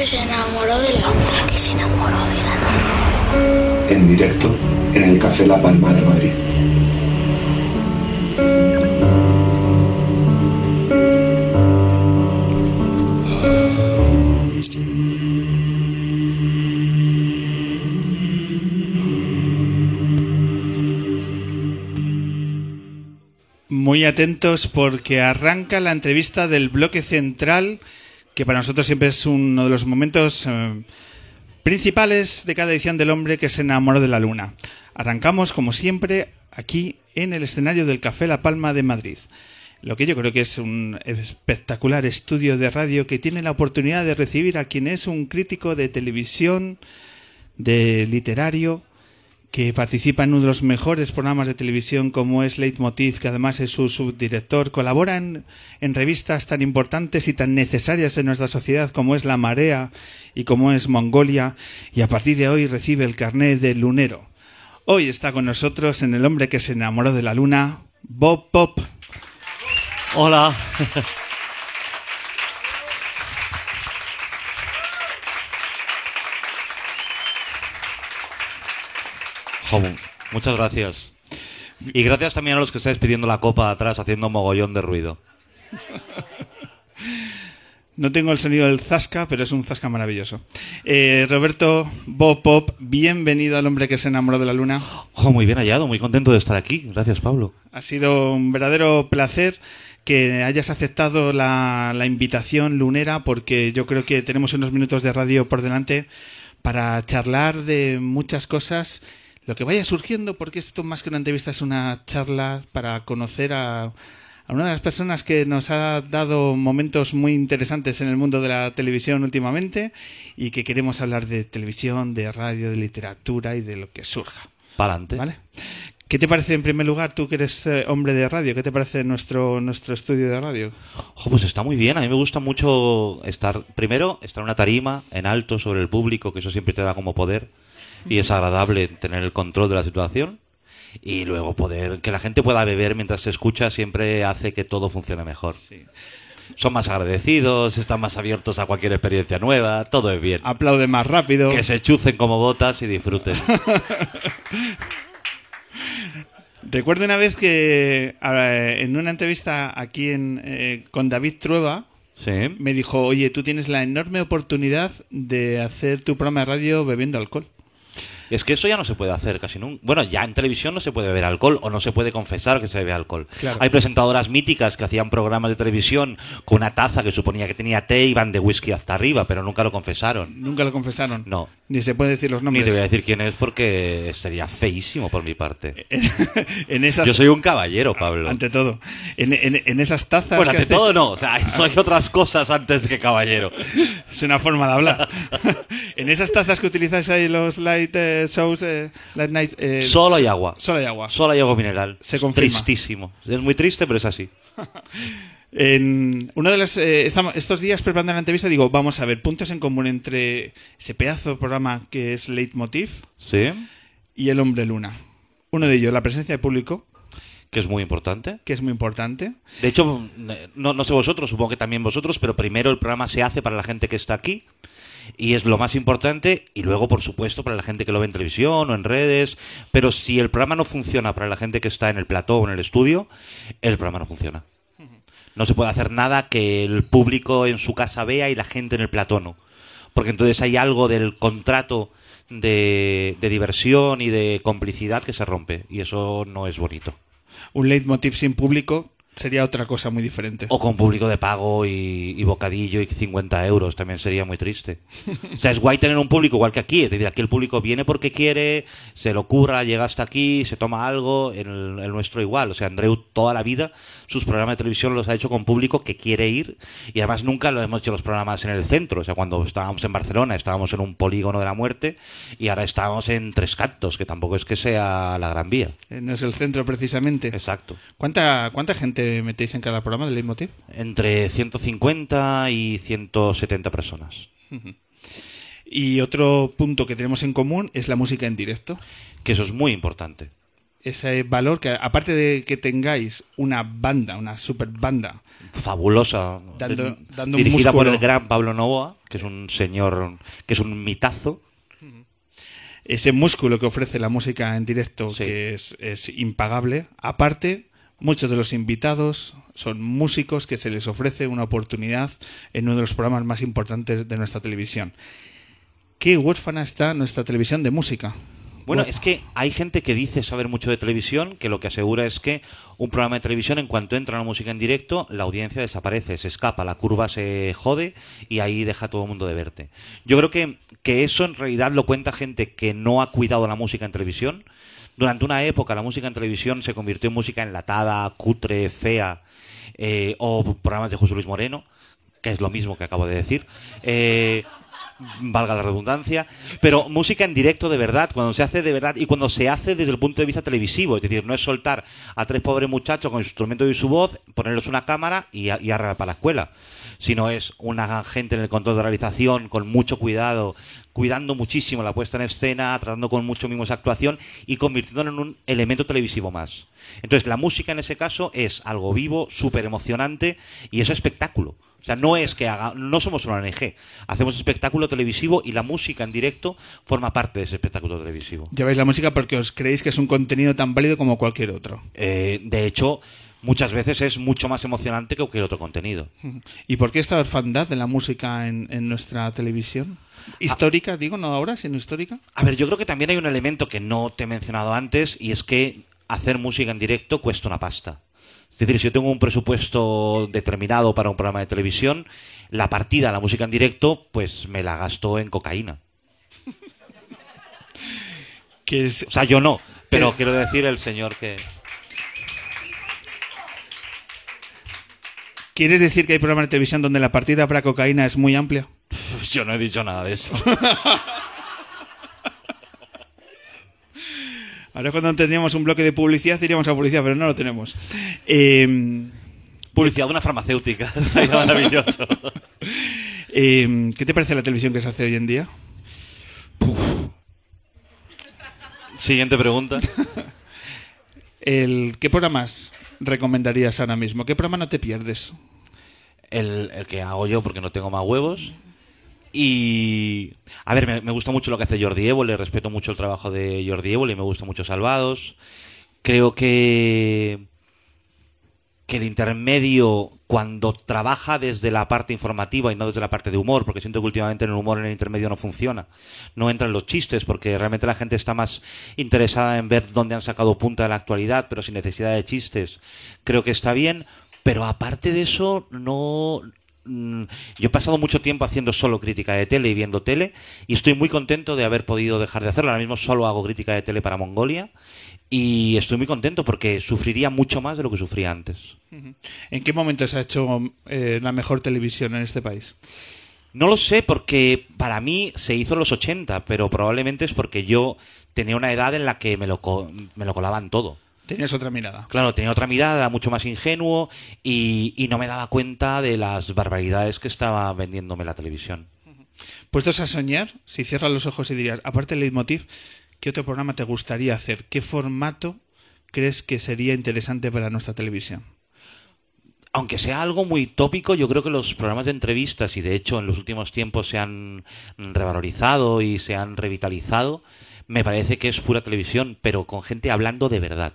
que se enamoró de la luna. que se enamoró de la. En directo en el Café La Palma de Madrid. Muy atentos porque arranca la entrevista del bloque central, que para nosotros siempre es uno de los momentos eh, principales de cada edición del hombre que se enamoró de la luna. Arrancamos, como siempre, aquí en el escenario del Café La Palma de Madrid. Lo que yo creo que es un espectacular estudio de radio que tiene la oportunidad de recibir a quien es un crítico de televisión, de literario, que participa en uno de los mejores programas de televisión como es Leitmotiv, que además es su subdirector, colabora en, en, revistas tan importantes y tan necesarias en nuestra sociedad como es La Marea y como es Mongolia, y a partir de hoy recibe el carnet de lunero. Hoy está con nosotros en El hombre que se enamoró de la luna, Bob Pop. Hola. Muchas gracias. Y gracias también a los que estáis pidiendo la copa atrás haciendo mogollón de ruido. No tengo el sonido del zasca, pero es un zasca maravilloso. Eh, Roberto Bob Pop, bienvenido al hombre que se enamoró de la luna. Oh, muy bien hallado, muy contento de estar aquí. Gracias, Pablo. Ha sido un verdadero placer que hayas aceptado la, la invitación lunera, porque yo creo que tenemos unos minutos de radio por delante para charlar de muchas cosas lo que vaya surgiendo, porque esto más que una entrevista es una charla para conocer a, a, una de las personas que nos ha dado momentos muy interesantes en el mundo de la televisión últimamente y que queremos hablar de televisión, de radio, de literatura y de lo que surja. Para adelante. ¿Vale? ¿Qué te parece en primer lugar, tú que eres eh, hombre de radio, qué te parece nuestro, nuestro estudio de radio? Oh, pues está muy bien, a mí me gusta mucho estar, primero, estar en una tarima, en alto, sobre el público, que eso siempre te da como poder y es agradable tener el control de la situación y luego poder que la gente pueda beber mientras se escucha siempre hace que todo funcione mejor. Sí. Son más agradecidos, están más abiertos a cualquier experiencia nueva, todo es bien. Aplaude más rápido. Que se chucen como botas y disfruten. Recuerdo una vez que en una entrevista aquí en, eh, con David Trueba, ¿Sí? me dijo, oye, tú tienes la enorme oportunidad de hacer tu programa de radio bebiendo alcohol. Es que eso ya no se puede hacer casi nunca. Bueno, ya en televisión no se puede beber alcohol o no se puede confesar que se bebe alcohol. Claro. Hay presentadoras míticas que hacían programas de televisión con una taza que suponía que tenía té y van de whisky hasta arriba, pero nunca lo confesaron. Nunca lo confesaron. No. Ni se puede decir los Ni nombres. te voy a decir quién es porque sería feísimo por mi parte. en esas, Yo soy un caballero, Pablo. ante todo, en, en- en esas tazas. Bueno, ante haces- todo no, o sea, soy otras cosas antes que caballero. Es una forma de hablar. en esas tazas que utilizáis ahí los light eh, shows, eh, light night. eh, Solo hay agua. Solo hay agua. Solo hay agua mineral. Se confirma. Tristísimo. Es muy triste, pero es así. En uno de los, eh, estamos- estos días preparando la entrevista digo, vamos a ver, puntos en común entre ese pedazo de programa que es Leitmotiv ¿Sí? y El Hombre Luna. Uno de ellos, la presencia de público, Que es muy importante. que es muy importante. De hecho, no, no sé vosotros, supongo que también vosotros, pero primero el programa se hace para la gente que está aquí y es lo más importante y luego, por supuesto, para la gente que lo ve en televisión o en redes. Pero si el programa no funciona para la gente que está en el plató o en el estudio, el programa no funciona. No se puede hacer nada que el público en su casa vea y la gente en el plató no. Porque entonces hay algo del contrato de, de diversión y de complicidad que se rompe y eso no es bonito. Un leitmotiv sin público sería otra cosa muy diferente. O con público de pago y, y bocadillo y 50 euros, también sería muy triste. O sea, es guay tener un público igual que aquí, es decir, aquí el público viene porque quiere, se lo curra, llega hasta aquí, se toma algo, en el, el nuestro igual. O sea, Andreu toda la vida sus programas de televisión los ha hecho con público que quiere ir y además nunca lo hemos hecho los programas en el centro. O sea, cuando estábamos en Barcelona estábamos en un polígono de la muerte y ahora estamos en Tres Cantos, que tampoco es que sea la gran vía. Eh, No es el centro precisamente. Exacto. ¿Cuánta, ¿Cuánta gente metéis en cada programa de Leitmotiv? Entre 150 y 170 personas. Y otro punto que tenemos en común es la música en directo. que eso es muy importante. ese valor que, aparte de que tengáis una banda, una super banda, Fabulosa. Dando- dando un dirigida por el gran Pablo Novoa, que es un señor, que es un mitazo. ese músculo que ofrece la música en directo, Sí. que es, es impagable. Aparte, muchos de los invitados son músicos que se les ofrece una oportunidad en uno de los programas más importantes de nuestra televisión. ¿Qué huérfana está nuestra televisión de música? Bueno, es que hay gente que dice saber mucho de televisión, que lo que asegura es que un programa de televisión, en cuanto entra la música en directo, la audiencia desaparece, se escapa, la curva se jode y ahí deja todo el mundo de verte. Yo creo que, que eso en realidad lo cuenta gente que no ha cuidado la música en televisión. Durante una época la música en televisión se convirtió en música enlatada, cutre, fea, eh, o programas de José Luis Moreno, que es lo mismo que acabo de decir. Eh, valga la redundancia, pero música en directo de verdad, cuando se hace de verdad y cuando se hace desde el punto de vista televisivo, es decir, no es soltar a tres pobres muchachos con su instrumento y su voz, ponerles una cámara y, a- y arreglar para la escuela, sino es una gente en el control de realización con mucho cuidado, cuidando muchísimo la puesta en escena, tratando con mucho mimo esa actuación y convirtiéndolo en un elemento televisivo más. Entonces, la música en ese caso es algo vivo, súper emocionante y es espectáculo. O sea, no es que haga, no somos una ONG, hacemos espectáculo televisivo y la música en directo forma parte de ese espectáculo televisivo. Lleváis la música porque os creéis que es un contenido tan válido como cualquier otro. Eh, de hecho, muchas veces es mucho más emocionante que cualquier otro contenido. ¿Y por qué esta orfandad de la música en, en nuestra televisión? Histórica, digo, no ahora, sino histórica. A ver, yo creo que también hay un elemento que no te he mencionado antes y es que hacer música en directo cuesta una pasta. Es decir, si yo tengo un presupuesto determinado para un programa de televisión, la partida la música en directo, pues me la gasto en cocaína. Que es, O sea, yo no, pero quiero decir el señor que... ¿Quieres decir que hay programas de televisión donde la partida para cocaína es muy amplia? Yo no he dicho nada de eso. Ahora cuando tendríamos un bloque de publicidad iríamos a publicidad, pero no lo tenemos. Eh, Publicidad de una farmacéutica. Maravilloso. eh, ¿Qué te parece la televisión que se hace hoy en día? Siguiente pregunta. El, ¿Qué programas recomendarías ahora mismo? ¿Qué programa no te pierdes? El, el que hago yo porque no tengo más huevos. Y. A ver, me, gusta mucho lo que hace Jordi Évole, respeto mucho el trabajo de Jordi Évole y me gusta mucho Salvados. Creo que. que el intermedio, cuando trabaja desde la parte informativa y no desde la parte de humor, porque siento que últimamente en el humor en el intermedio no funciona, no entran los chistes, porque realmente la gente está más interesada en ver dónde han sacado punta de la actualidad, pero sin necesidad de chistes, creo que está bien, pero aparte de eso, no... mm, Yo he pasado mucho tiempo haciendo solo crítica de tele y viendo tele y estoy muy contento de haber podido dejar de hacerlo. Ahora mismo solo hago crítica de tele para Mongolia y estoy muy contento porque sufriría mucho más de lo que sufría antes. ¿En qué momento se ha hecho eh, la mejor televisión en este país? No lo sé porque para mí se hizo en los 80, pero probablemente es porque yo tenía una edad en la que me lo, co- me lo colaban todo. Tenías otra mirada. Claro, tenía otra mirada, mucho más ingenuo y, y no me daba cuenta de las barbaridades que estaba vendiéndome la televisión. Puestos a soñar, si cierras los ojos y dirías, aparte del leitmotiv, ¿qué otro programa te gustaría hacer? ¿Qué formato crees que sería interesante para nuestra televisión? Aunque sea algo muy tópico, yo creo que los programas de entrevistas, y de hecho en los últimos tiempos se han revalorizado y se han revitalizado, me parece que es pura televisión, pero con gente hablando de verdad.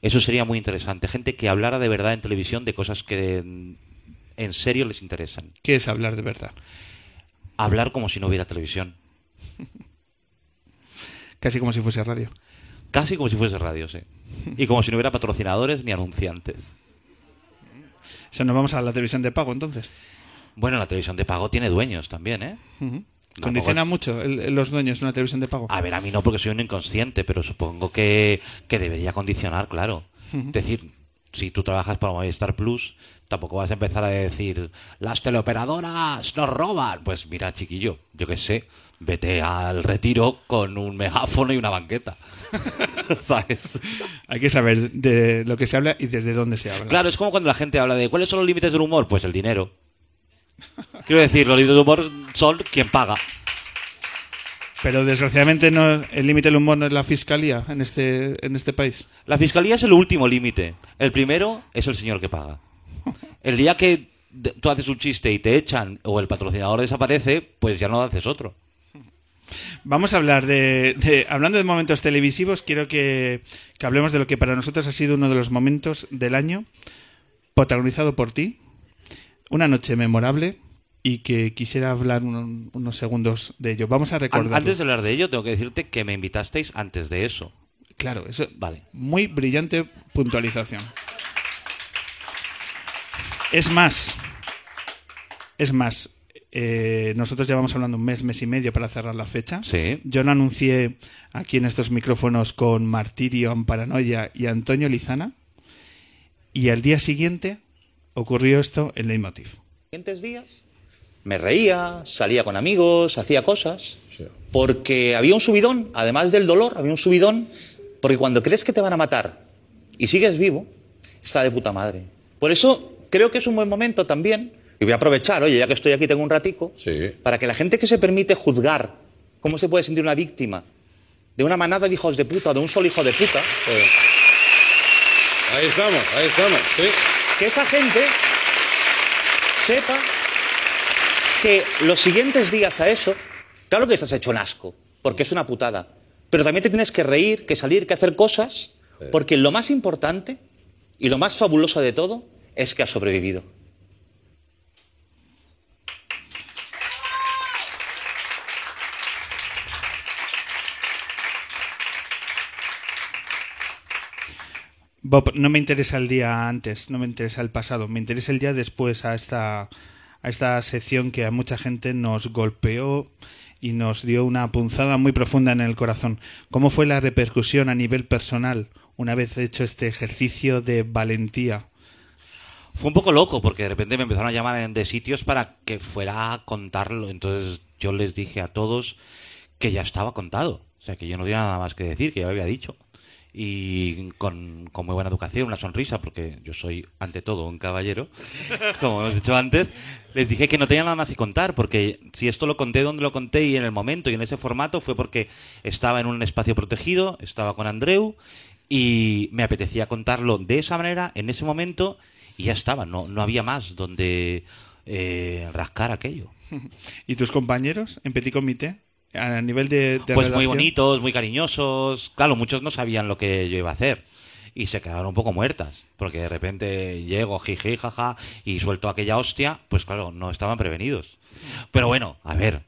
Eso sería muy interesante. Gente que hablara de verdad en televisión de cosas que en serio les interesan. ¿Qué es hablar de verdad? Hablar como si no hubiera televisión. Casi como si fuese radio. Casi como si fuese radio, sí. Y como si no hubiera patrocinadores ni anunciantes. O sea, nos vamos a la televisión de pago entonces. Bueno, la televisión de pago tiene dueños también, ¿eh? Condiciona mucho el- los dueños de una televisión de pago. A ver, a mí no porque soy un inconsciente, pero supongo que, que debería condicionar, claro. Es decir, si tú trabajas para Movistar Plus, tampoco vas a empezar a decir, las teleoperadoras nos roban. Pues mira, chiquillo, yo qué sé, vete al retiro con un megáfono y una banqueta. ¿Sabes? Hay que saber de lo que se habla y desde dónde se habla. Claro, es como cuando la gente habla de cuáles son los límites del humor, pues el dinero. Quiero decir, los límites del humor son quien paga. Pero desgraciadamente no, el límite del humor no es la fiscalía en este, en este país. La fiscalía es el último límite. El primero es el señor que paga. El día que de- tú haces un chiste y te echan o el patrocinador desaparece, pues ya no haces otro. Vamos a hablar de, de- hablando de momentos televisivos, quiero que, que hablemos de lo que para nosotros ha sido uno de los momentos del año, protagonizado por ti, una noche memorable y que quisiera hablar un- unos segundos de ello. Vamos a recordar. Antes de hablar de ello, tengo que decirte que me invitasteis antes de eso. Claro, eso. Vale. Muy brillante puntualización. Es más, es más, eh, nosotros llevamos hablando un mes, mes y medio para cerrar la fecha. Sí. Yo lo anuncié aquí en estos micrófonos con Martirio, Amparanoia y Antonio Lizana. Y al día siguiente ocurrió esto en Leitmotiv. siguientes días me reía, salía con amigos, hacía cosas, porque había un subidón, además del dolor, había un subidón, porque cuando crees que te van a matar y sigues vivo, está de puta madre. Por eso creo que es un buen momento también, y voy a aprovechar, oye, ya que estoy aquí tengo un ratico, Sí. para que la gente que se permite juzgar cómo se puede sentir una víctima de una manada de hijos de puta, de un solo hijo de puta, Eh, Ahí estamos, ahí estamos. Sí. Que esa gente sepa que los siguientes días a eso, claro que estás hecho un asco, porque es una putada, pero también te tienes que reír, que salir, que hacer cosas, porque lo más importante y lo más fabuloso de todo es que has sobrevivido. Bob, no me interesa el día antes, no me interesa el pasado, me interesa el día después a esta, a esta sección que a mucha gente nos golpeó y nos dio una punzada muy profunda en el corazón. ¿Cómo fue la repercusión a nivel personal una vez hecho este ejercicio de valentía? Fue un poco loco porque de repente me empezaron a llamar de sitios para que fuera a contarlo. Entonces yo les dije a todos que ya estaba contado. O sea, que yo no tenía nada más que decir, que ya lo había dicho. Y con, muy buena educación, una sonrisa, porque yo soy ante todo un caballero, como hemos dicho antes, les dije que no tenía nada más que contar, porque si esto lo conté donde lo conté y en el momento y en ese formato fue porque estaba en un espacio protegido, estaba con Andreu y me apetecía contarlo de esa manera, en ese momento, y ya estaba, no, no había más donde eh, rascar aquello. ¿Y tus compañeros en Petit Comité? A nivel de, de Pues muy bonitos, muy cariñosos. Claro, muchos no sabían lo que yo iba a hacer. Y se quedaron un poco muertas. Porque de repente llego, jiji, jaja, y suelto aquella hostia. Pues claro, no estaban prevenidos. Pero bueno, a ver.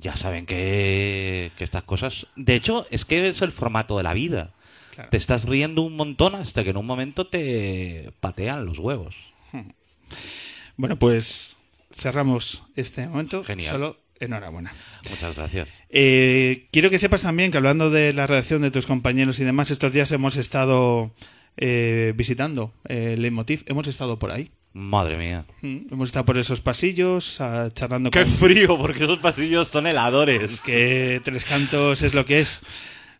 Ya saben que, que estas cosas. De hecho, es que es el formato de la vida. Claro. Te estás riendo un montón hasta que en un momento te patean los huevos. Bueno, pues cerramos este momento. Genial. Solo enhorabuena. Muchas gracias. Eh, quiero que sepas también que hablando de la redacción de tus compañeros y demás, estos días hemos estado eh, visitando eh, Leitmotiv, hemos estado por ahí. Madre mía. Mm, Hemos estado por esos pasillos, ah, charlando ¡Qué con... frío! Porque esos pasillos son heladores. que Tres Cantos es lo que es.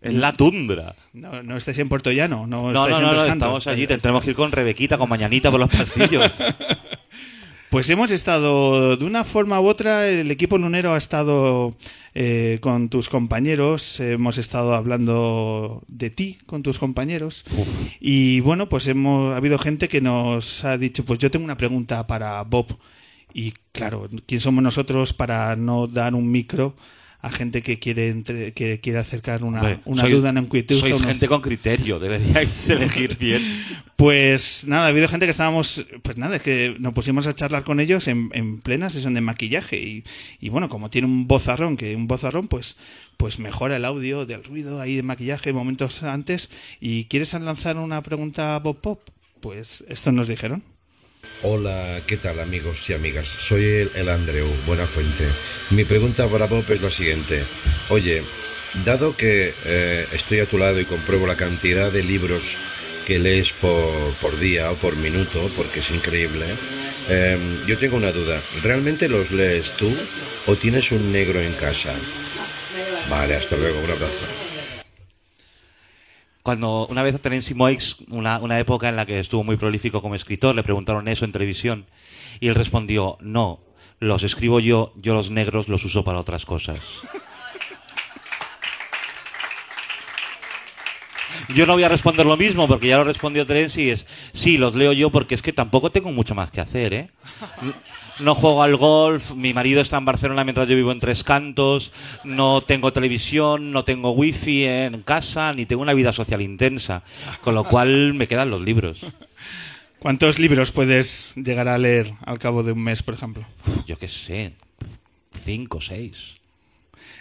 Es la tundra. No, no estáis en Puerto Llano, no, No, no, en no, estamos allí. Tenemos que ir con Rebequita, con Mañanita por los pasillos. Pues hemos estado, de una forma u otra, el equipo lunero ha estado eh, con tus compañeros, hemos estado hablando de ti con tus compañeros. Y bueno, pues hemos ha habido gente que nos ha dicho, pues yo tengo una pregunta para Bob. Y claro, ¿quién somos nosotros para no dar un micro a gente que quiere entre- que quiere acercar una, una sois- duda, una inquietud? Sois unos- gente con criterio, deberíais elegir bien. pues nada, ha habido gente que estábamos, pues nada, es que nos pusimos a charlar con ellos en, en plena sesión de maquillaje y, y bueno, como tiene un vozarrón, que un vozarrón pues, pues mejora el audio del ruido ahí de maquillaje momentos antes y ¿quieres lanzar una pregunta a Bob Pop? Pues esto nos dijeron. Hola, ¿qué tal amigos y amigas? Soy el, el Andreu, Buenafuente. Mi pregunta para Bob es la siguiente. Oye, dado que eh, estoy a tu lado y compruebo la cantidad de libros que lees por, por día o por minuto, porque es increíble, eh, yo tengo una duda. ¿Realmente los lees tú o tienes un negro en casa? Vale, hasta luego, un abrazo. Cuando una vez a Terence Moix, una, una época en la que estuvo muy prolífico como escritor, le preguntaron eso en televisión y él respondió, no, los escribo yo, yo los negros los uso para otras cosas. Yo no voy a responder lo mismo porque ya lo respondió Terenzi y es, sí, los leo yo porque es que tampoco tengo mucho más que hacer, ¿eh? No juego al golf, mi marido está en Barcelona mientras yo vivo en Tres Cantos, no tengo televisión, no tengo wifi en casa, ni tengo una vida social intensa, con lo cual me quedan los libros. ¿Cuántos libros puedes llegar a leer al cabo de un mes, por ejemplo? Yo qué sé, cinco, seis.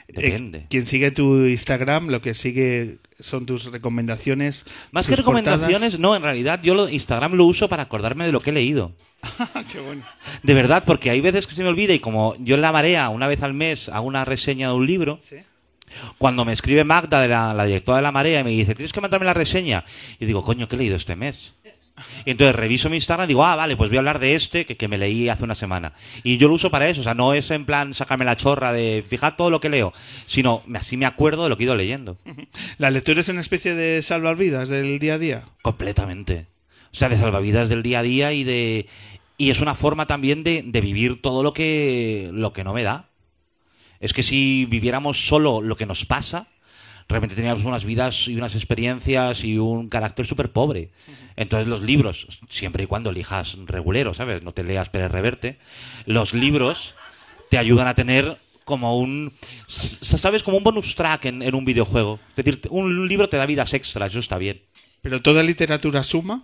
Eh, Depende. quien sigue tu Instagram, lo que sigue son tus recomendaciones. Más que portadas. recomendaciones, no, en realidad yo lo, Instagram lo uso para acordarme de lo que he leído. Qué bueno. De verdad, porque hay veces que se me olvida y como yo en la marea una vez al mes hago una reseña de un libro, Sí. cuando me escribe Magda, de la, la directora de la marea, y me dice, tienes que mandarme la reseña, y digo, coño, ¿qué he leído este mes? Y entonces reviso mi Instagram y digo, ah, vale, pues voy a hablar de este que, que me leí hace una semana. Y yo lo uso para eso, o sea, no es en plan sacarme la chorra de fijar todo lo que leo, sino así me acuerdo de lo que he ido leyendo. ¿La lectura es una especie de salvavidas del día a día? Completamente. O sea, de salvavidas del día a día y de. Y es una forma también de, de vivir todo lo que, lo que no me da. Es que si viviéramos solo lo que nos pasa, realmente teníamos unas vidas y unas experiencias y un carácter súper pobre. Entonces los libros, siempre y cuando elijas regulero, ¿sabes? No te leas Pérez Reverte, los libros te ayudan a tener como un, ¿sabes? Como un bonus track en, en un videojuego. Es decir, un libro te da vidas extras, eso está bien. ¿Pero toda literatura suma?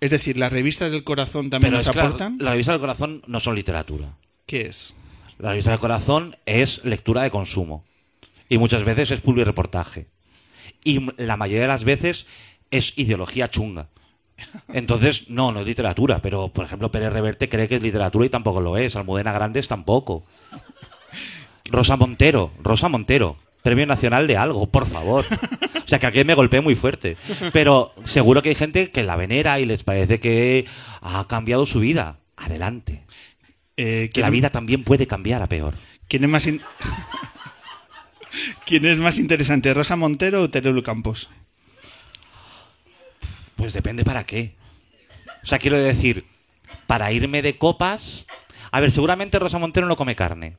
Es decir, ¿las revistas del corazón también Pero nos es que la- aportan? la revista del corazón no son literatura. ¿Qué es? La revista del corazón es lectura de consumo. Y muchas veces es reportaje. Y la mayoría de las veces es ideología chunga. Entonces, no, no es literatura. Pero, por ejemplo, Pérez Reverte cree que es literatura y tampoco lo es. Almudena Grandes tampoco. Rosa Montero, Rosa Montero. Premio Nacional de algo, por favor. O sea, que aquí me golpeé muy fuerte. Pero seguro que hay gente que la venera y les parece que ha cambiado su vida. Adelante. Eh, Que la vida también puede cambiar a peor. ¿Quién es más, in- ¿Quién es más interesante, Rosa Montero o Teruel Campos? Pues depende para qué. O sea, quiero decir, para irme de copas. A ver, seguramente Rosa Montero no come carne.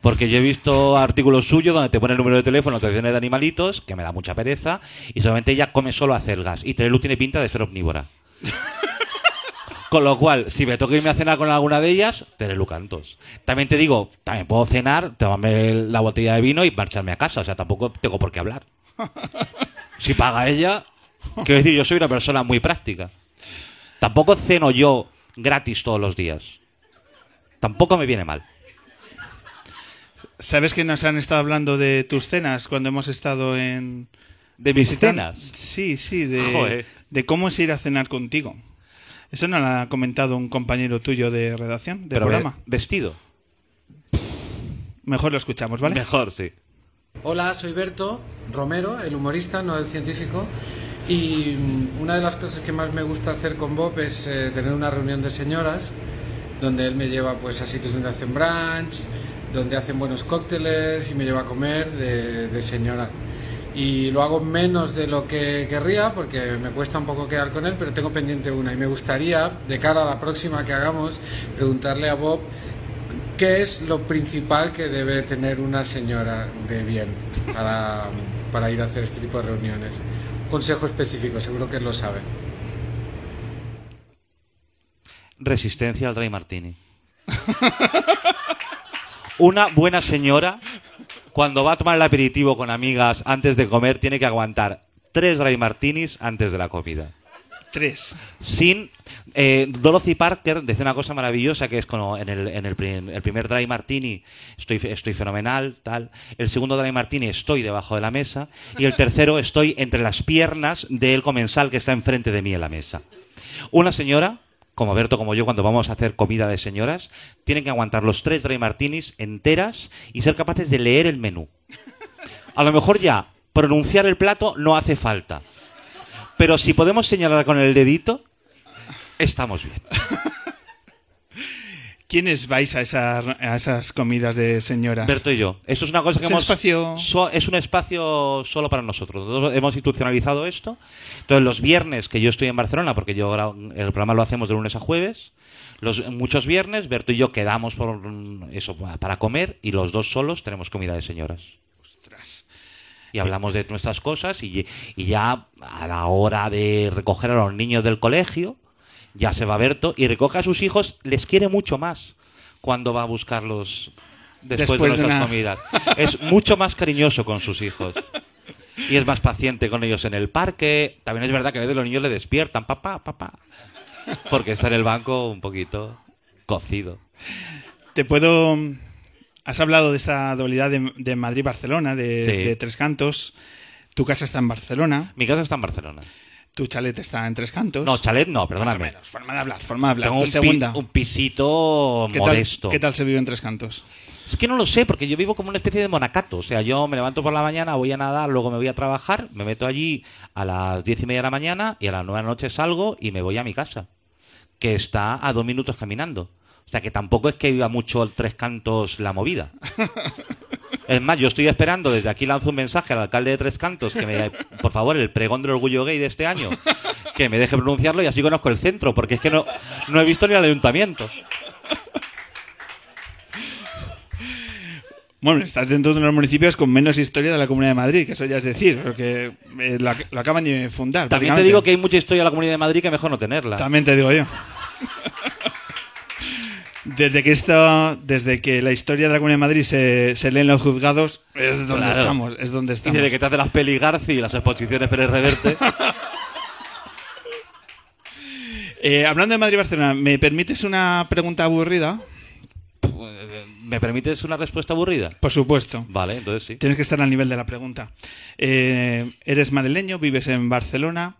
Porque yo he visto artículos suyos donde te pone el número de teléfono, atenciones de animalitos, que me da mucha pereza, y solamente ella come solo acelgas. Y Terelu tiene pinta de ser omnívora. Con lo cual, si me toca irme a cenar con alguna de ellas, Terelu cantos. También te digo, también puedo cenar, tomarme la botella de vino y marcharme a casa. O sea, tampoco tengo por qué hablar. Si paga ella, quiero decir, yo soy una persona muy práctica. Tampoco ceno yo gratis todos los días. Tampoco me viene mal. ¿Sabes que nos han estado hablando de tus cenas cuando hemos estado en... ¿De mis cenas? Sí, sí, de, Joder. de cómo es ir a cenar contigo. Eso no lo ha comentado un compañero tuyo de redacción, Pero ve- programa. vestido. Mejor lo escuchamos, ¿vale? Mejor, sí. Hola, soy Berto Romero, el humorista, no el científico. Y una de las cosas que más me gusta hacer con Bob es eh, tener una reunión de señoras, donde él me lleva pues a sitios donde hacen brunch, donde hacen buenos cócteles y me lleva a comer de, de señora. Y lo hago menos de lo que querría porque me cuesta un poco quedar con él, pero tengo pendiente una. Y me gustaría, de cara a la próxima que hagamos, preguntarle a Bob ¿Qué es lo principal que debe tener una señora de bien para, para ir a hacer este tipo de reuniones? Un consejo específico, seguro que él lo sabe. Resistencia al Dry Martini. Una buena señora, cuando va a tomar el aperitivo con amigas antes de comer, tiene que aguantar tres Dry Martinis antes de la comida. Tres. sin eh, Dorothy Parker dice una cosa maravillosa que es como en el, en el, prim- el primer dry martini estoy, estoy fenomenal tal el segundo dry martini estoy debajo de la mesa y el tercero estoy entre las piernas del comensal que está enfrente de mí en la mesa una señora como Berto como yo cuando vamos a hacer comida de señoras tienen que aguantar los tres dry martinis enteras y ser capaces de leer el menú a lo mejor ya pronunciar el plato no hace falta pero si podemos señalar con el dedito, estamos bien. ¿Quiénes vais a, esa- a esas comidas de señoras? Berto y yo. Esto es una cosa que Es un hemos. espacio- so- es un espacio solo para nosotros. Nosotros hemos institucionalizado esto. Entonces, los viernes que yo estoy en Barcelona, porque yo el programa lo hacemos de lunes a jueves, los, muchos viernes, Berto y yo quedamos por eso para comer y los dos solos tenemos comida de señoras. Ostras. y hablamos de nuestras cosas y, y ya a la hora de recoger a los niños del colegio, ya se va Berto y recoge a sus hijos, les quiere mucho más cuando va a buscarlos después, Después de de nuestras una- comidas. Es mucho más cariñoso con sus hijos. Y es más paciente con ellos en el parque. También es verdad que a veces los niños le despiertan, papá, papá. Porque está en el banco un poquito cocido. Te puedo. Has hablado de esta dualidad de, de Madrid-Barcelona, de, Sí. de Tres Cantos. Tu casa está en Barcelona, Mi casa está en Barcelona. Tu chalet está en Tres Cantos. No, chalet no, Más o perdóname. menos, forma de hablar, forma de hablar. Tengo un, pi- segunda. un pisito ¿Qué tal, modesto. ¿Qué tal se vive en Tres Cantos? Es que no lo sé, porque yo vivo como una especie de monacato. O sea, yo me levanto por la mañana, voy a nadar, luego me voy a trabajar, me meto allí a las diez y media de la mañana y a las nueve de la noche salgo y me voy a mi casa, que está a dos minutos caminando. O sea, que tampoco es que viva mucho el Tres Cantos la movida. Es más, yo estoy esperando, desde aquí lanzo un mensaje al alcalde de Tres Cantos, que me, por favor, el pregón del orgullo gay de este año, que me deje pronunciarlo y así conozco el centro, porque es que no, no he visto ni al ayuntamiento. Bueno, estás dentro de uno de los municipios con menos historia de la Comunidad de Madrid, que eso ya es decir, porque eh, lo, ac- lo acaban de fundar. También te digo que hay mucha historia en la Comunidad de Madrid que mejor no tenerla. También te digo yo. Desde que esto, desde que la historia de la Comunidad de Madrid se, se lee en los juzgados, es donde Claro. estamos, es donde Y estamos. desde que te hace las peli Garci y las exposiciones Pérez Reverte. Eh, hablando de Madrid y Barcelona, ¿me permites una pregunta aburrida? ¿Me permites una respuesta aburrida? Por supuesto. Vale, entonces sí. Tienes que estar al nivel de la pregunta. Eh, eres madrileño, vives en Barcelona,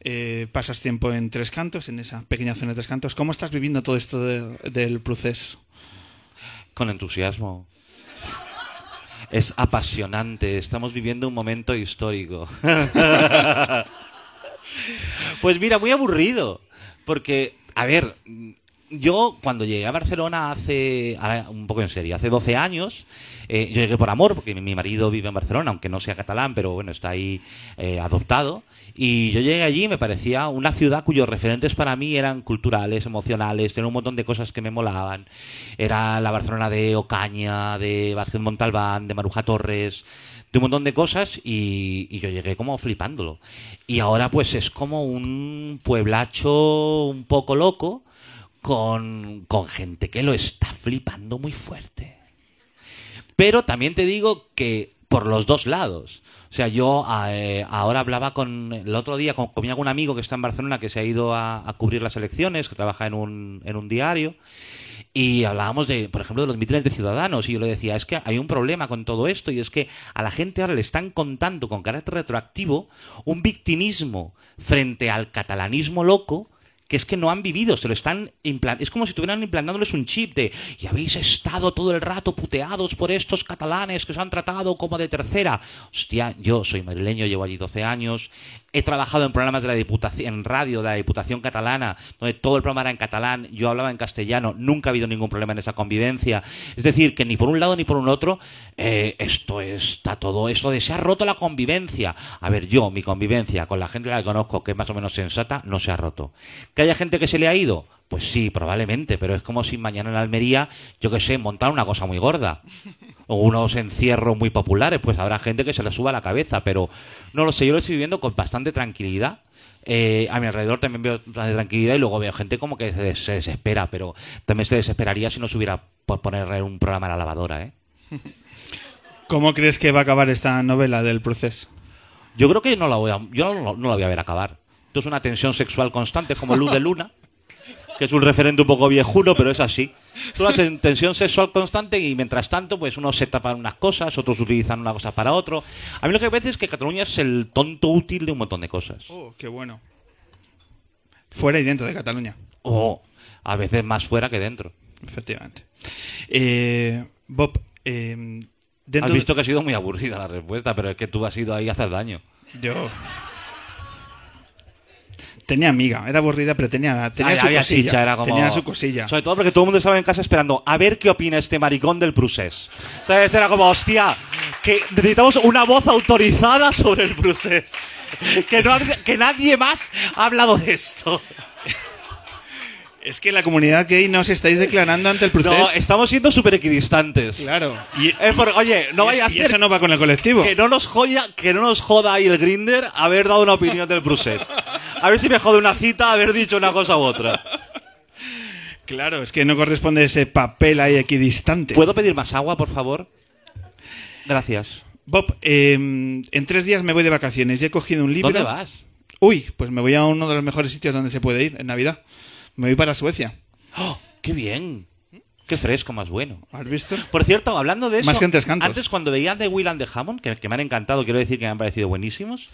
eh, pasas tiempo en Tres Cantos, en esa pequeña zona de Tres Cantos. ¿Cómo estás viviendo todo esto de- del proceso? Con entusiasmo. Es apasionante. Estamos viviendo un momento histórico. pues mira, muy aburrido. Porque, a ver, yo cuando llegué a Barcelona hace, un poco en serio, hace 12 años, eh, yo llegué por amor, porque mi, mi marido vive en Barcelona, aunque no sea catalán, pero bueno, está ahí eh, adoptado. Y yo llegué allí y me parecía una ciudad cuyos referentes para mí eran culturales, emocionales, tenía un montón de cosas que me molaban. Era la Barcelona de Ocaña, de Vázquez Montalbán, de Maruja Torres, de un montón de cosas y, y yo llegué como flipándolo. Y ahora pues es como un pueblacho un poco loco con, con gente que lo está flipando muy fuerte. Pero también te digo que por los dos lados. O sea, yo eh, ahora hablaba con. El otro día con, con un amigo que está en Barcelona que se ha ido a, a cubrir las elecciones, que trabaja en un, en un diario. Y hablábamos de, por ejemplo, de los mítines de ciudadanos. Y yo le decía, es que hay un problema con todo esto. Y es que a la gente ahora le están contando con carácter retroactivo un victimismo frente al catalanismo loco que es que no han vivido, se lo están implantando. Es como si estuvieran implantándoles un chip de y habéis estado todo el rato puteados por estos catalanes que os han tratado como de tercera. Hostia, yo soy madrileño, llevo allí 12 años, he trabajado en programas de la Diputación, en radio de la Diputación Catalana, donde todo el programa era en catalán, yo hablaba en castellano, nunca ha habido ningún problema en esa convivencia. Es decir, que ni por un lado ni por un otro, eh, esto está todo, esto de se ha roto la convivencia. A ver, yo, mi convivencia con la gente a la que conozco, que es más o menos sensata, no se ha roto. ¿Que haya gente que se le ha ido? Pues sí, probablemente, pero es como si mañana en Almería, yo que sé, montar una cosa muy gorda. O unos encierros muy populares, pues habrá gente que se le suba a la cabeza, pero no lo sé, yo lo estoy viviendo con bastante tranquilidad. Eh, a mi alrededor también veo bastante tranquilidad y luego veo gente como que se, des- se desespera, pero también se desesperaría si no se hubiera por poner un programa en la lavadora, ¿eh? ¿Cómo crees que va a acabar esta novela del proceso? Yo creo que no la voy a, yo no, no la voy a ver acabar. Esto es una tensión sexual constante, como Luz de Luna, que es un referente un poco viejuno, pero es así. Es una sen- tensión sexual constante y mientras tanto, pues unos se tapan unas cosas, otros utilizan una cosa para otro. A mí lo que me parece es que Cataluña es el tonto útil de un montón de cosas. Oh, qué bueno. Fuera y dentro de Cataluña, O a veces más fuera que dentro. efectivamente. Eh, Bob, eh, dentro Has visto que ha sido muy aburrida la respuesta, pero es que tú has ido ahí a hacer daño. Yo. Tenía amiga, era aburrida, pero tenía, tenía Ah, su había cosilla. chicha, era como- Tenía su cosilla. Sobre todo porque todo el mundo estaba en casa esperando a ver qué opina este maricón del Prusés. ¿Sabes? Era como, hostia, que necesitamos una voz autorizada sobre el Prusés. Que, no, que nadie más ha hablado de esto. Es que la comunidad gay no os estáis declarando ante el proceso. No, estamos siendo súper equidistantes. Claro. Y, Es oye, no vaya a ser eso no va con el colectivo. que no nos joya, que no nos joda ahí el grinder haber dado una opinión del procés. A ver si me jode una cita haber dicho una cosa u otra. Claro, es que no corresponde ese papel ahí equidistante. ¿Puedo pedir más agua, por favor? Gracias. Bob, eh, en tres días me voy de vacaciones y he cogido un libro. ¿Dónde vas? Uy, pues me voy a uno de los mejores sitios donde se puede ir en Navidad. Me voy para Suecia. ¡Oh, ¡Qué bien! ¡Qué fresco, más bueno! ¿Has visto? Por cierto, hablando de eso, Más que Cantos. antes cuando veía de Will and the Hammond, que, que me han encantado, quiero decir que me han parecido buenísimos,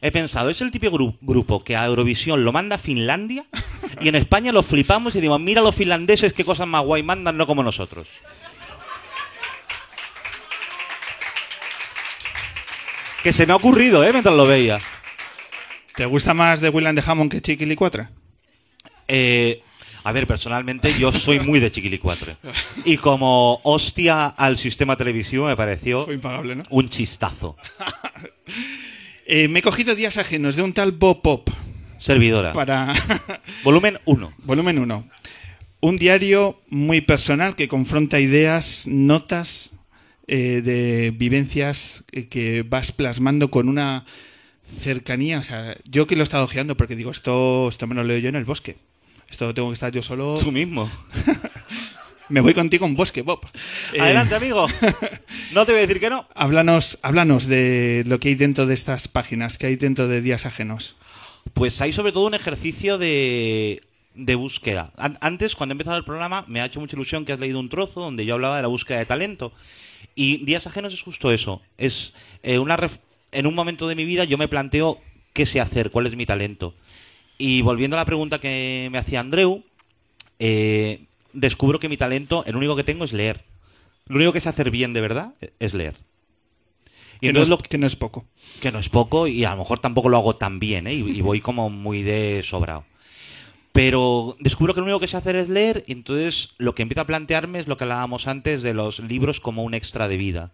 he pensado, es el típico gru- grupo que a Eurovisión lo manda a Finlandia y en España lo flipamos y decimos, mira los finlandeses qué cosas más guay mandan, no como nosotros. Que se me ha ocurrido, ¿eh? Mientras lo veía. ¿Te gusta más de William de Hammond que Chiquili 4? Eh, a ver, personalmente yo soy muy de Chiquilicuatre. Y como hostia al sistema televisivo me pareció Fue impagable, ¿no? un chistazo. Eh, me he cogido días ajenos de un tal Bob Pop Servidora. para Volumen 1. volumen 1. Un diario muy personal que confronta ideas, notas eh, de vivencias que vas plasmando con una cercanía. O sea, yo que lo he estado ojeando porque digo, esto, esto me lo leo yo en el bosque. Esto tengo que estar yo solo. Tú mismo. Me voy contigo en bosque, Bob. Eh, Adelante, amigo. No te voy a decir que no. Háblanos, háblanos de lo que hay dentro de estas páginas, que hay dentro de días ajenos. Pues hay sobre todo un ejercicio de, de búsqueda. An- Antes, cuando he empezado el programa, me ha hecho mucha ilusión que has leído un trozo donde yo hablaba de la búsqueda de talento. Y Días Ajenos es justo eso. Es eh, una ref- en un momento de mi vida yo me planteo qué sé hacer, cuál es mi talento. Y volviendo a la pregunta que me hacía Andreu, eh, descubro que mi talento, el único que tengo es leer. Lo único que sé hacer bien de verdad es leer. Y Que no, es, lo, que no es poco. que no es poco y a lo mejor tampoco lo hago tan bien, ¿eh? Y, y voy como muy de sobrado. Pero descubro que lo único que sé hacer es leer y entonces lo que empiezo a plantearme es lo que hablábamos antes de los libros como un extra de vida.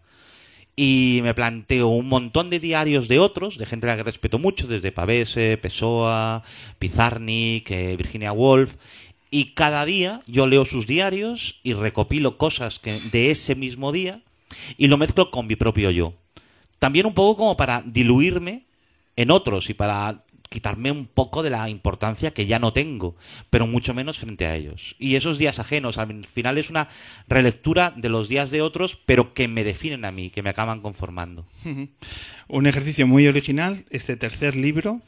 Y me planteo un montón de diarios de otros, de gente a la que respeto mucho, desde Pavese, Pessoa, Pizarnik, eh, Virginia Woolf. Y cada día yo leo sus diarios y recopilo cosas de ese mismo día y lo mezclo con mi propio yo. También un poco como para diluirme en otros y para quitarme un poco de la importancia que ya no tengo, pero mucho menos frente a ellos. Y esos días ajenos, al final es una relectura de los días de otros, pero que me definen a mí, que me acaban conformando. Un ejercicio muy original, este tercer libro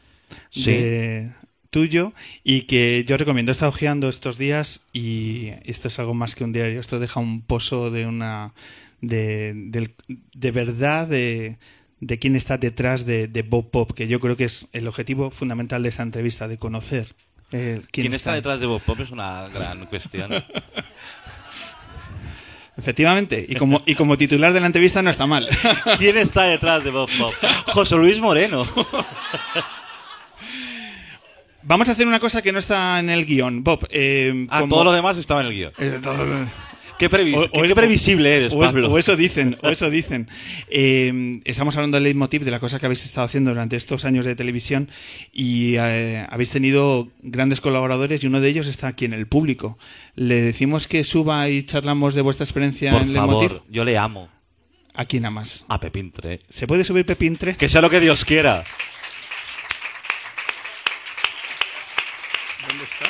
Sí. de- tuyo y que yo recomiendo. He estado ojeando estos días y esto es algo más que un diario. Esto deja un pozo de una de verdad de, de quién está detrás de, de Bob Pop, que yo creo que es el objetivo fundamental de esta entrevista, de conocer eh, quién, ¿Quién está detrás de Bob Pop? Es una gran cuestión. Efectivamente, y como, y como titular de la entrevista no está mal. ¿Quién está detrás de Bob Pop? José Luis Moreno. Vamos a hacer una cosa que no está en el guion. Bob, eh, Ah, como- todo lo demás estaba en el guion. Eh, todo- Qué, previs- O- qué- o- qué previsible eres, o Pablo. O eso dicen, o eso dicen. Eh, estamos hablando del leitmotiv de la cosa que habéis estado haciendo durante estos años de televisión y eh, habéis tenido grandes colaboradores y uno de ellos está aquí en el público. Le decimos que suba y charlamos de vuestra experiencia Por en leitmotiv. favor, yo le amo Aquí nada más. a Pepintre. ¿Se puede subir Pepintre? Que sea lo que Dios quiera. ¿Dónde está?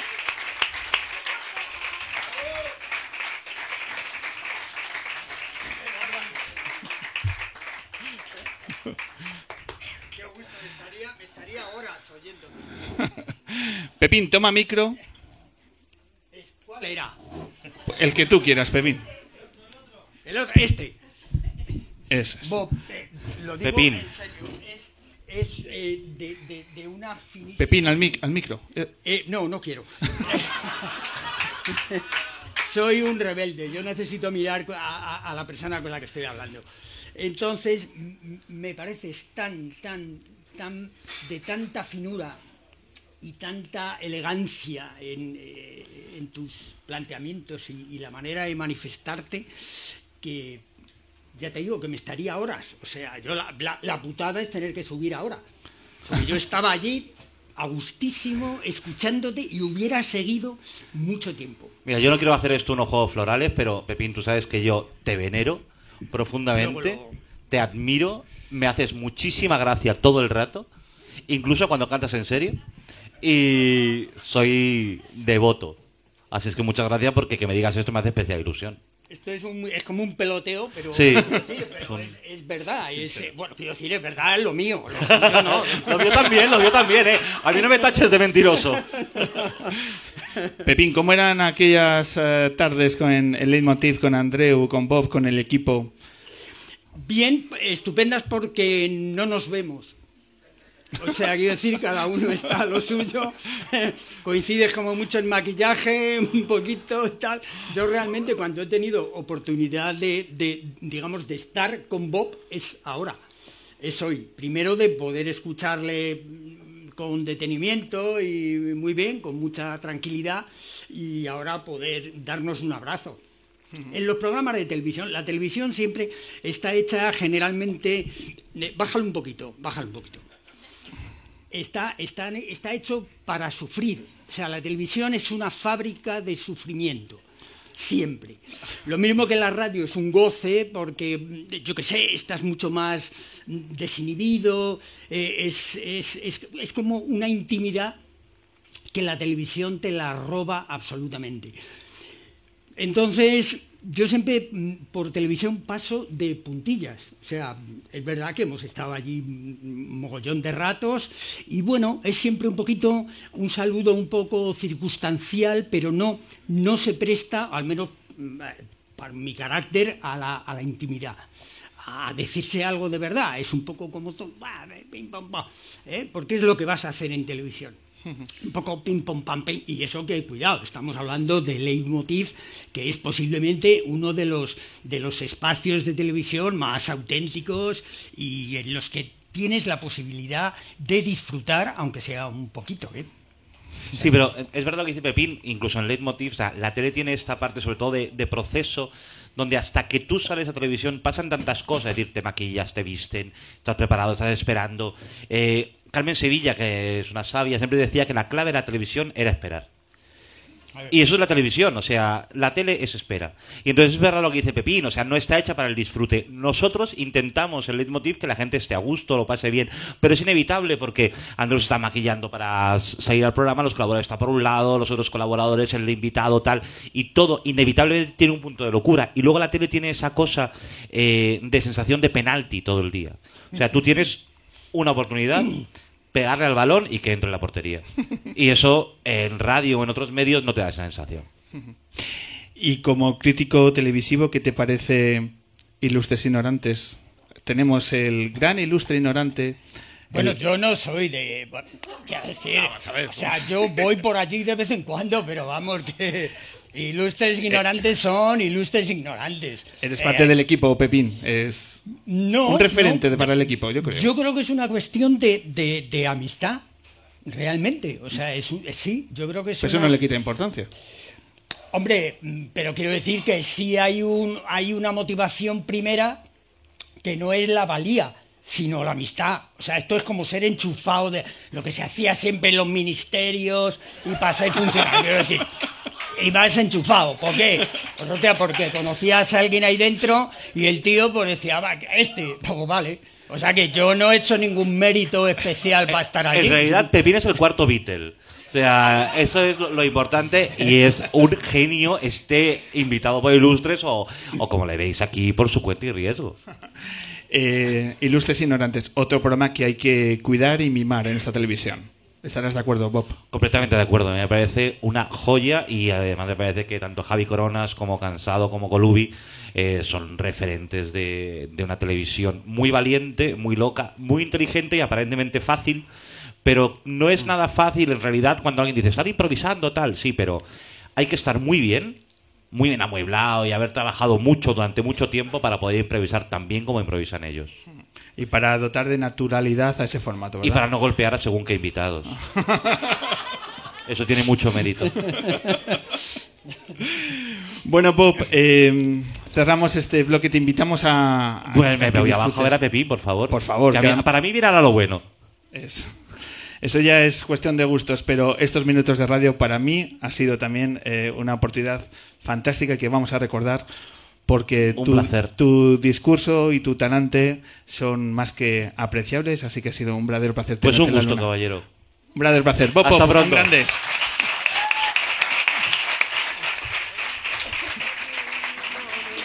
Me estaría horas oyendo. Pepín, toma micro. ¿Cuál era? El que tú quieras, Pepín. El otro, este. Es. Bob, eh, lo digo Pepín. en serio, Es, es, eh, de, de- de una finísima... Pepín, al, mic- al micro. Eh, Eh, no, no quiero. Soy un rebelde, yo necesito mirar a, a- a la persona con la que estoy hablando. Entonces, me pareces tan, tan, tan, de tanta finura y tanta elegancia en, eh, en tus planteamientos y, y la manera de manifestarte que ya te digo que me estaría horas. O sea, yo la, la- la putada es tener que subir ahora. Porque yo estaba allí a gustísimo escuchándote y hubiera seguido mucho tiempo. Mira, yo no quiero hacer esto unos juegos florales, pero Pepín, tú sabes que yo te venero profundamente, Luego, luego. te admiro, me haces muchísima gracia todo el rato, incluso cuando cantas en serio, y soy devoto. Así es que muchas gracias porque que me digas esto me hace especial ilusión. Esto es, un- es como un peloteo, pero, Sí. quiero decir, pero Son- es, es verdad. es, bueno, quiero decir, es verdad, es lo mío. Lo no. Lo vio también, lo vio también, ¿eh? A mí no me taches de mentiroso. Pepín, ¿cómo eran aquellas eh, tardes con el Leitmotiv, con Andreu, con Bob, con el equipo? Bien, estupendas porque no nos vemos. O sea, quiero decir, cada uno está a lo suyo. Coincides como mucho en maquillaje, un poquito tal. Yo realmente cuando he tenido oportunidad de, de, digamos, de estar con Bob es ahora. Es hoy. Primero de poder escucharle con detenimiento y muy bien, con mucha tranquilidad, y ahora poder darnos un abrazo. En los programas de televisión, la televisión siempre está hecha generalmente. eh, Bájalo un poquito, bájalo un poquito. Está, está, está hecho para sufrir. O sea, la televisión es una fábrica de sufrimiento. Siempre. Lo mismo que la radio es un goce porque, yo qué sé, estás mucho más desinhibido, eh, es, es, es, es como una intimidad que la televisión te la roba absolutamente. Entonces, yo siempre mm, por televisión paso de puntillas. O sea, es verdad que hemos estado allí un mogollón de ratos y bueno, es siempre un poquito un saludo un poco circunstancial, pero no, no se presta, al menos mm, eh, para mi carácter, a la, a la intimidad. A decirse algo de verdad. Es un poco como todo, ¿eh? porque es lo que vas a hacer en televisión un poco pim pom pam pim y eso que cuidado estamos hablando de leitmotiv que es posiblemente uno de los de los espacios de televisión más auténticos y en los que tienes la posibilidad de disfrutar aunque sea un poquito ¿eh? Sí, pero es verdad lo que dice Pepín, incluso en Leitmotiv, o sea, la tele tiene esta parte sobre todo de, de proceso donde hasta que tú sales a televisión pasan tantas cosas, es decir, te maquillas, te visten, estás preparado, estás esperando. Eh, Carmen Sevilla, que es una sabia, siempre decía que la clave de la televisión era esperar. Y eso es la televisión, o sea, la tele es espera. Y entonces es verdad lo que dice Pepín, o sea, no está hecha para el disfrute. Nosotros intentamos el leitmotiv que la gente esté a gusto, lo pase bien, pero es inevitable porque Andrés está maquillando para salir al programa, los colaboradores están por un lado, los otros colaboradores, el invitado, tal, y todo inevitablemente tiene un punto de locura. Y luego la tele tiene esa cosa eh, de sensación de penalti todo el día. O sea, tú tienes una oportunidad pegarle al balón y que entre en la portería. Y eso en radio o en otros medios no te da esa sensación. Y como crítico televisivo, ¿qué te parece Ilustres Ignorantes? Tenemos el gran ilustre ignorante. bueno el- yo no soy de quiero decir o sea yo voy por allí de vez en cuando pero vamos que ilustres ignorantes son ilustres ignorantes Eres Eh, parte del equipo, Pepín. Es no un referente no, para el equipo, yo creo. Yo creo que es una cuestión de, de- de amistad, realmente. O sea, es, sí, yo creo que es Pues eso no le quita importancia. Hombre, mm, pero quiero decir que sí hay, un, hay una motivación primera que no es la valía, sino la amistad. O sea, esto es como ser enchufado de lo que se hacía siempre en los ministerios y pasa y funciona. Quiero decir, y vas enchufado. ¿Por qué? Pues hostia, porque conocías a alguien ahí dentro y el tío pues decía, va, este, pues vale. O sea que yo no he hecho ningún mérito especial para estar allí. En realidad, Pepín es el cuarto Beatle. O sea, eso es lo, lo importante y es un genio esté invitado por Ilustres o, o como le veis aquí por su cuenta y riesgo. Eh, Ilustres Ignorantes, otro programa que hay que cuidar y mimar en esta televisión. ¿Estarás de acuerdo, Bob? Completamente de acuerdo, me parece una joya y además me parece que tanto Javi Coronas como Cansado como Colubi eh, son referentes de, de una televisión muy valiente, muy loca, muy inteligente y aparentemente fácil, pero no es nada fácil en realidad cuando alguien dice, estar improvisando tal, sí, pero hay que estar muy bien, muy bien amueblado y haber trabajado mucho durante mucho tiempo para poder improvisar tan bien como improvisan ellos. Y para dotar de naturalidad a ese formato, Y para no golpear a según qué invitados. Eso tiene mucho mérito. Bueno, Bob, eh, cerramos este bloque. Te invitamos a. a- Bueno, me, voy abajo a ver a. Pepín, por favor. Por favor, Que mí- para mí mirar a lo bueno. Es- Eso ya es cuestión de gustos, pero estos minutos de radio para mí ha sido también eh, una oportunidad fantástica que vamos a recordar porque Un tu, placer. tu discurso y tu talante son más que apreciables, así que ha sido un verdadero placer. Pues un gusto, caballero. Un verdadero placer. Bob, Hasta Bob, un pronto. grande.